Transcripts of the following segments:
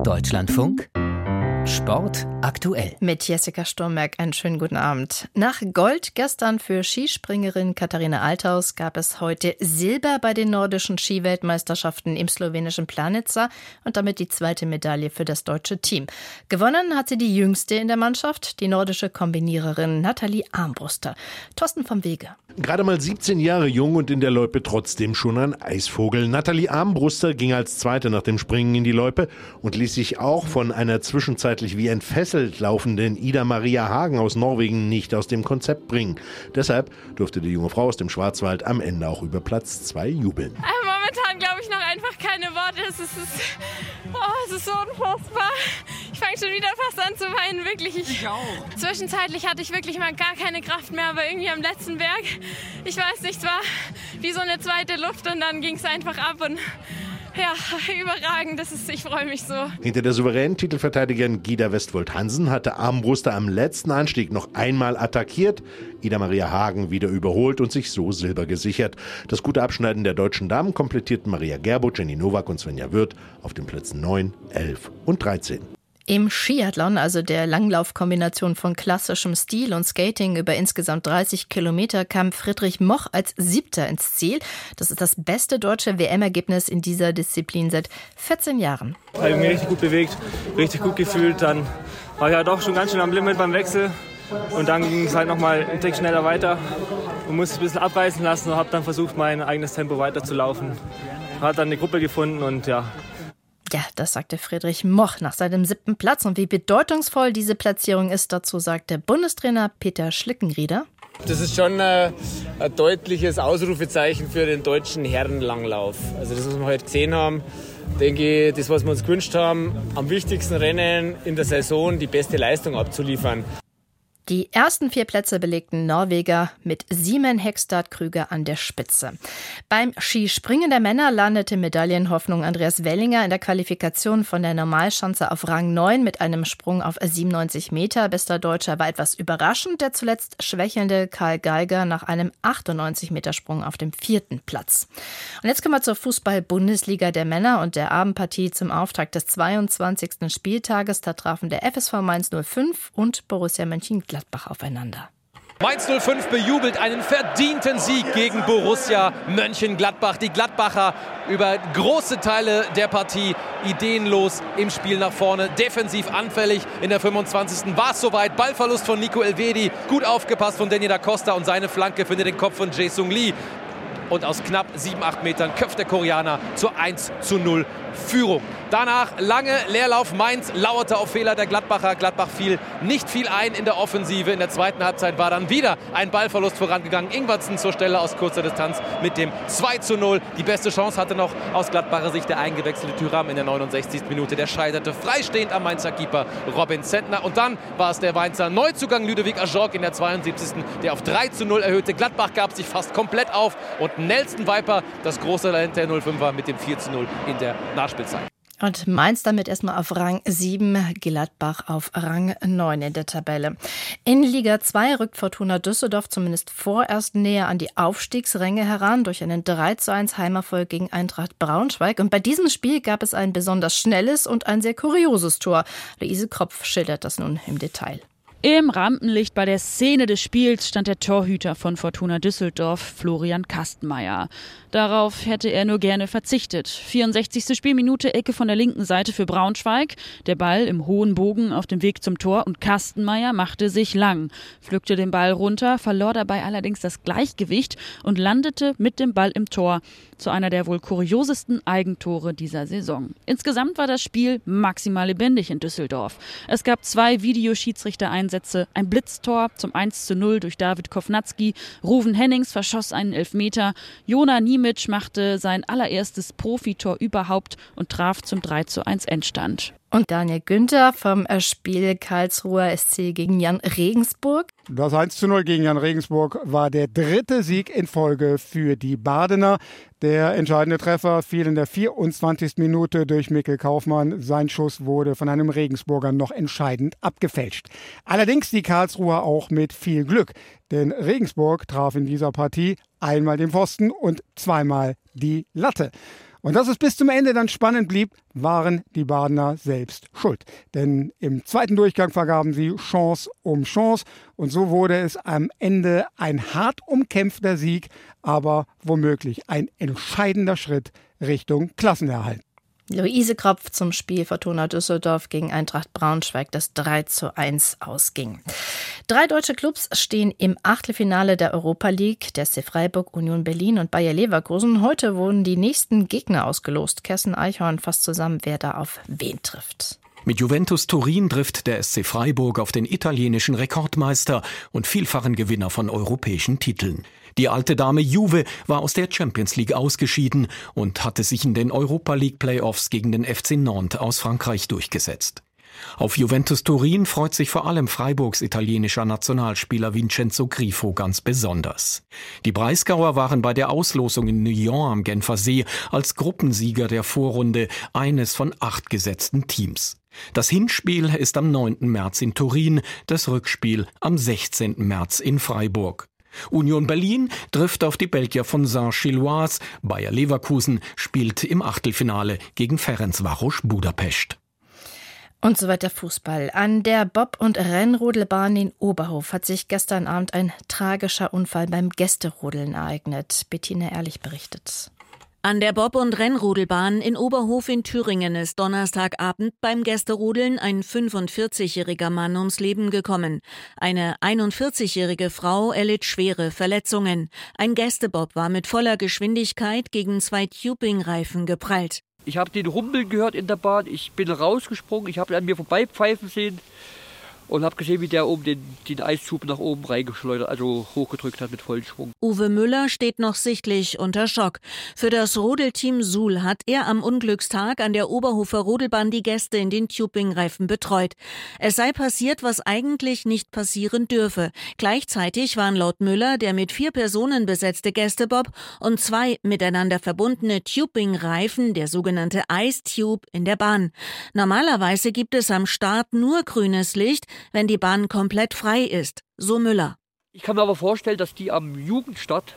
Deutschlandfunk Sport aktuell. Mit Jessica Sturmberg einen schönen guten Abend. Nach Gold gestern für Skispringerin Katharina Althaus gab es heute Silber bei den nordischen Skiweltmeisterschaften im slowenischen Planitza und damit die zweite Medaille für das deutsche Team. Gewonnen hat sie die jüngste in der Mannschaft, die nordische Kombiniererin Nathalie Armbruster. Thorsten vom Wege. Gerade mal 17 Jahre jung und in der Loipe trotzdem schon ein Eisvogel. Nathalie Armbruster ging als Zweite nach dem Springen in die Loipe und ließ sich auch von einer zwischenzeitlich wie entfesselt laufenden Ida Maria Hagen aus Norwegen nicht aus dem Konzept bringen. Deshalb durfte die junge Frau aus dem Schwarzwald am Ende auch über Platz 2 jubeln. Äh, momentan glaube ich noch einfach keine Worte. Es ist, oh, es ist so unfassbar. Ich fange schon wieder fast an zu weinen, wirklich. Ich, ich, auch. Zwischenzeitlich hatte ich wirklich mal gar keine Kraft mehr, aber irgendwie am letzten Berg, ich weiß nicht, es war wie so eine zweite Luft und dann ging es einfach ab und ja, überragend. Das ist, ich freue mich so. Hinter der souveränen Titelverteidigerin Gida Westwold Hansen hatte Armbruster am letzten Anstieg noch einmal attackiert, Ida Maria Hagen wieder überholt und sich so Silber gesichert. Das gute Abschneiden der deutschen Damen komplettierten Maria Gerbo, Jenny Nowak und Svenja Wirth auf den Plätzen 9, 11 und 13. Im Skiathlon, also der Langlaufkombination von klassischem Stil und Skating über insgesamt 30 Kilometer, kam Friedrich Moch als Siebter ins Ziel. Das ist das beste deutsche WM-Ergebnis in dieser Disziplin seit 14 Jahren. Ich habe mich richtig gut bewegt, richtig gut gefühlt. Dann war ich ja doch schon ganz schön am Limit beim Wechsel. Und dann ging es halt nochmal einen Tick schneller weiter und musste ein bisschen abreißen lassen und habe dann versucht, mein eigenes Tempo weiterzulaufen. Hat dann eine Gruppe gefunden und ja, ja, das sagte Friedrich Moch nach seinem siebten Platz. Und wie bedeutungsvoll diese Platzierung ist, dazu sagt der Bundestrainer Peter Schlickenrieder. Das ist schon ein, ein deutliches Ausrufezeichen für den deutschen Herrenlanglauf. Also das, was wir heute gesehen haben, denke ich, das, was wir uns gewünscht haben, am wichtigsten Rennen in der Saison die beste Leistung abzuliefern. Die ersten vier Plätze belegten Norweger mit Simon Hextad Krüger an der Spitze. Beim Skispringen der Männer landete Medaillenhoffnung Andreas Wellinger in der Qualifikation von der Normalschanze auf Rang 9 mit einem Sprung auf 97 Meter. Bester Deutscher war etwas überraschend der zuletzt schwächelnde Karl Geiger nach einem 98 Meter Sprung auf dem vierten Platz. Und jetzt kommen wir zur Fußball-Bundesliga der Männer und der Abendpartie zum Auftakt des 22. Spieltages. Da trafen der FSV Mainz 05 und Borussia Mönchengladbach Gladbach aufeinander. Mainz 05 bejubelt einen verdienten Sieg gegen Borussia Mönchengladbach. Die Gladbacher über große Teile der Partie ideenlos im Spiel nach vorne, defensiv anfällig. In der 25. war es soweit. Ballverlust von Nico Elvedi, gut aufgepasst von Danny da Costa und seine Flanke findet den Kopf von Jae Lee. Und aus knapp 7, 8 Metern köpft der Koreaner zur 1 zu 0 Führung. Danach lange Leerlauf. Mainz lauerte auf Fehler der Gladbacher. Gladbach fiel nicht viel ein in der Offensive. In der zweiten Halbzeit war dann wieder ein Ballverlust vorangegangen. Ingwertsen zur Stelle aus kurzer Distanz mit dem 2 zu 0. Die beste Chance hatte noch aus Gladbacher Sicht der eingewechselte Tyram in der 69. Minute. Der scheiterte freistehend am Mainzer Keeper Robin Zentner. Und dann war es der Mainzer Neuzugang Ludovic Ajorg in der 72. der auf 3 zu 0 erhöhte. Gladbach gab sich fast komplett auf. Und Nelson Viper, das große Talent der 05er, mit dem 4 zu 0 in der Nachspielzeit. Und Mainz damit erstmal auf Rang 7, Gladbach auf Rang 9 in der Tabelle. In Liga 2 rückt Fortuna Düsseldorf zumindest vorerst näher an die Aufstiegsränge heran durch einen 3 zu 1 Heimerfolg gegen Eintracht Braunschweig. Und bei diesem Spiel gab es ein besonders schnelles und ein sehr kurioses Tor. Luise Kropf schildert das nun im Detail. Im Rampenlicht bei der Szene des Spiels stand der Torhüter von Fortuna Düsseldorf, Florian Kastenmeier. Darauf hätte er nur gerne verzichtet. 64. Spielminute, Ecke von der linken Seite für Braunschweig. Der Ball im hohen Bogen auf dem Weg zum Tor und Kastenmeier machte sich lang, pflückte den Ball runter, verlor dabei allerdings das Gleichgewicht und landete mit dem Ball im Tor zu einer der wohl kuriosesten Eigentore dieser Saison. Insgesamt war das Spiel maximal lebendig in Düsseldorf. Es gab zwei Videoschiedsrichtereinsätze, ein Blitztor zum 1 zu 0 durch David Kovnatski, Ruven Hennings verschoss einen Elfmeter, Jona Niemic machte sein allererstes Profitor überhaupt und traf zum 3 zu 1 Endstand. Und Daniel Günther vom Spiel Karlsruher SC gegen Jan Regensburg. Das 1 zu 0 gegen Jan Regensburg war der dritte Sieg in Folge für die Badener. Der entscheidende Treffer fiel in der 24. Minute durch Mikkel Kaufmann. Sein Schuss wurde von einem Regensburger noch entscheidend abgefälscht. Allerdings die Karlsruher auch mit viel Glück, denn Regensburg traf in dieser Partie einmal den Pfosten und zweimal die Latte. Und dass es bis zum Ende dann spannend blieb, waren die Badener selbst schuld. Denn im zweiten Durchgang vergaben sie Chance um Chance und so wurde es am Ende ein hart umkämpfter Sieg, aber womöglich ein entscheidender Schritt Richtung Klassenerhalt. Luise Kropf zum Spiel Fortuna Düsseldorf gegen Eintracht Braunschweig, das 3 zu 1 ausging. Drei deutsche Clubs stehen im Achtelfinale der Europa League, der SC Freiburg, Union Berlin und Bayer Leverkusen. Heute wurden die nächsten Gegner ausgelost. Kessen Eichhorn fasst zusammen, wer da auf wen trifft. Mit Juventus Turin trifft der SC Freiburg auf den italienischen Rekordmeister und vielfachen Gewinner von europäischen Titeln. Die alte Dame Juve war aus der Champions League ausgeschieden und hatte sich in den Europa League Playoffs gegen den FC Nantes aus Frankreich durchgesetzt. Auf Juventus Turin freut sich vor allem Freiburgs italienischer Nationalspieler Vincenzo Grifo ganz besonders. Die Breisgauer waren bei der Auslosung in Nyon am Genfersee als Gruppensieger der Vorrunde eines von acht gesetzten Teams. Das Hinspiel ist am 9. März in Turin, das Rückspiel am 16. März in Freiburg. Union Berlin trifft auf die Belgier von Saint-Gilloise. Bayer Leverkusen spielt im Achtelfinale gegen Ferencvaros Budapest. Und so weiter Fußball. An der Bob- und Rennrodelbahn in Oberhof hat sich gestern Abend ein tragischer Unfall beim Gästerodeln ereignet. Bettina Ehrlich berichtet. An der Bob- und Rennrodelbahn in Oberhof in Thüringen ist Donnerstagabend beim Gästerodeln ein 45-jähriger Mann ums Leben gekommen. Eine 41-jährige Frau erlitt schwere Verletzungen. Ein Gästebob war mit voller Geschwindigkeit gegen zwei Tubing-Reifen geprallt. Ich habe den Rumpeln gehört in der Bahn, ich bin rausgesprungen, ich habe an mir vorbeipfeifen sehen und habe gesehen, wie der oben den, den Eiszug nach oben reingeschleudert, also hochgedrückt hat mit vollem Schwung. Uwe Müller steht noch sichtlich unter Schock. Für das Rodelteam Suhl hat er am Unglückstag an der Oberhofer Rodelbahn die Gäste in den Tubing-Reifen betreut. Es sei passiert, was eigentlich nicht passieren dürfe. Gleichzeitig waren laut Müller der mit vier Personen besetzte Gästebob und zwei miteinander verbundene Tubing-Reifen, der sogenannte Ice Tube, in der Bahn. Normalerweise gibt es am Start nur grünes Licht, wenn die Bahn komplett frei ist, so Müller. Ich kann mir aber vorstellen, dass die am Jugendstart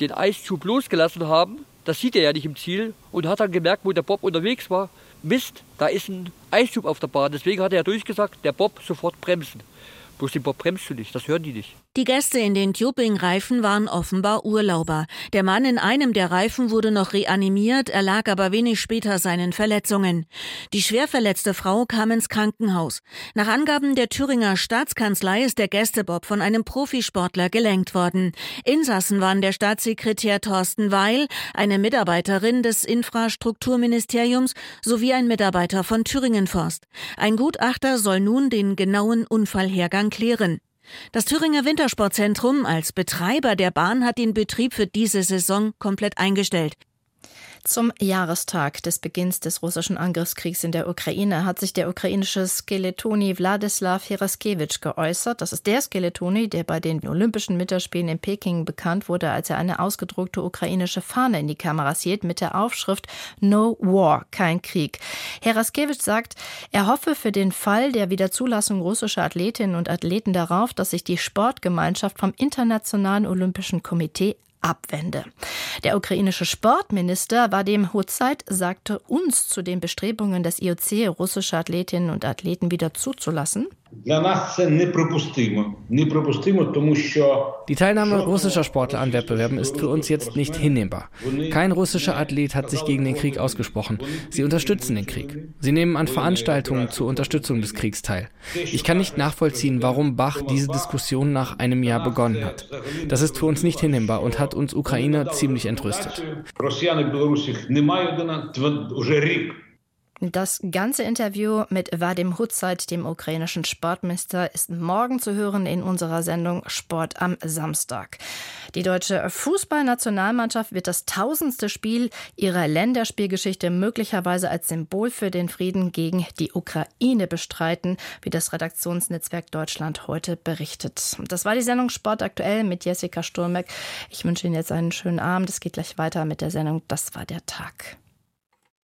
den Eiszug losgelassen haben. Das sieht er ja nicht im Ziel und hat dann gemerkt, wo der Bob unterwegs war. Mist, da ist ein Eiszug auf der Bahn. Deswegen hat er durchgesagt, der Bob sofort bremsen. Bloß den Bob bremst du nicht, das hören die nicht. Die Gäste in den Tubing-Reifen waren offenbar Urlauber. Der Mann in einem der Reifen wurde noch reanimiert, erlag aber wenig später seinen Verletzungen. Die schwer verletzte Frau kam ins Krankenhaus. Nach Angaben der Thüringer Staatskanzlei ist der Gästebob von einem Profisportler gelenkt worden. Insassen waren der Staatssekretär Thorsten Weil, eine Mitarbeiterin des Infrastrukturministeriums sowie ein Mitarbeiter von Thüringen Forst. Ein Gutachter soll nun den genauen Unfallhergang klären. Das Thüringer Wintersportzentrum als Betreiber der Bahn hat den Betrieb für diese Saison komplett eingestellt. Zum Jahrestag des Beginns des russischen Angriffskriegs in der Ukraine hat sich der ukrainische Skeletoni Wladislav Heraskevich geäußert. Das ist der Skeletoni, der bei den Olympischen Winterspielen in Peking bekannt wurde, als er eine ausgedruckte ukrainische Fahne in die Kamera hielt mit der Aufschrift No War, kein Krieg. Heraskevich sagt, er hoffe für den Fall der Wiederzulassung russischer Athletinnen und Athleten darauf, dass sich die Sportgemeinschaft vom Internationalen Olympischen Komitee abwende. Der ukrainische Sportminister Vadim Huzait sagte uns zu den Bestrebungen des IOC, russische Athletinnen und Athleten wieder zuzulassen. Die Teilnahme russischer Sportler an Wettbewerben ist für uns jetzt nicht hinnehmbar. Kein russischer Athlet hat sich gegen den Krieg ausgesprochen. Sie unterstützen den Krieg. Sie nehmen an Veranstaltungen zur Unterstützung des Kriegs teil. Ich kann nicht nachvollziehen, warum Bach diese Diskussion nach einem Jahr begonnen hat. Das ist für uns nicht hinnehmbar und hat uns Ukrainer ziemlich entrüstet. Das ganze Interview mit Vadim Hutzeit, dem ukrainischen Sportminister, ist morgen zu hören in unserer Sendung Sport am Samstag. Die deutsche Fußballnationalmannschaft wird das tausendste Spiel ihrer Länderspielgeschichte möglicherweise als Symbol für den Frieden gegen die Ukraine bestreiten, wie das Redaktionsnetzwerk Deutschland heute berichtet. Das war die Sendung Sport aktuell mit Jessica Sturmeck. Ich wünsche Ihnen jetzt einen schönen Abend. Es geht gleich weiter mit der Sendung Das war der Tag.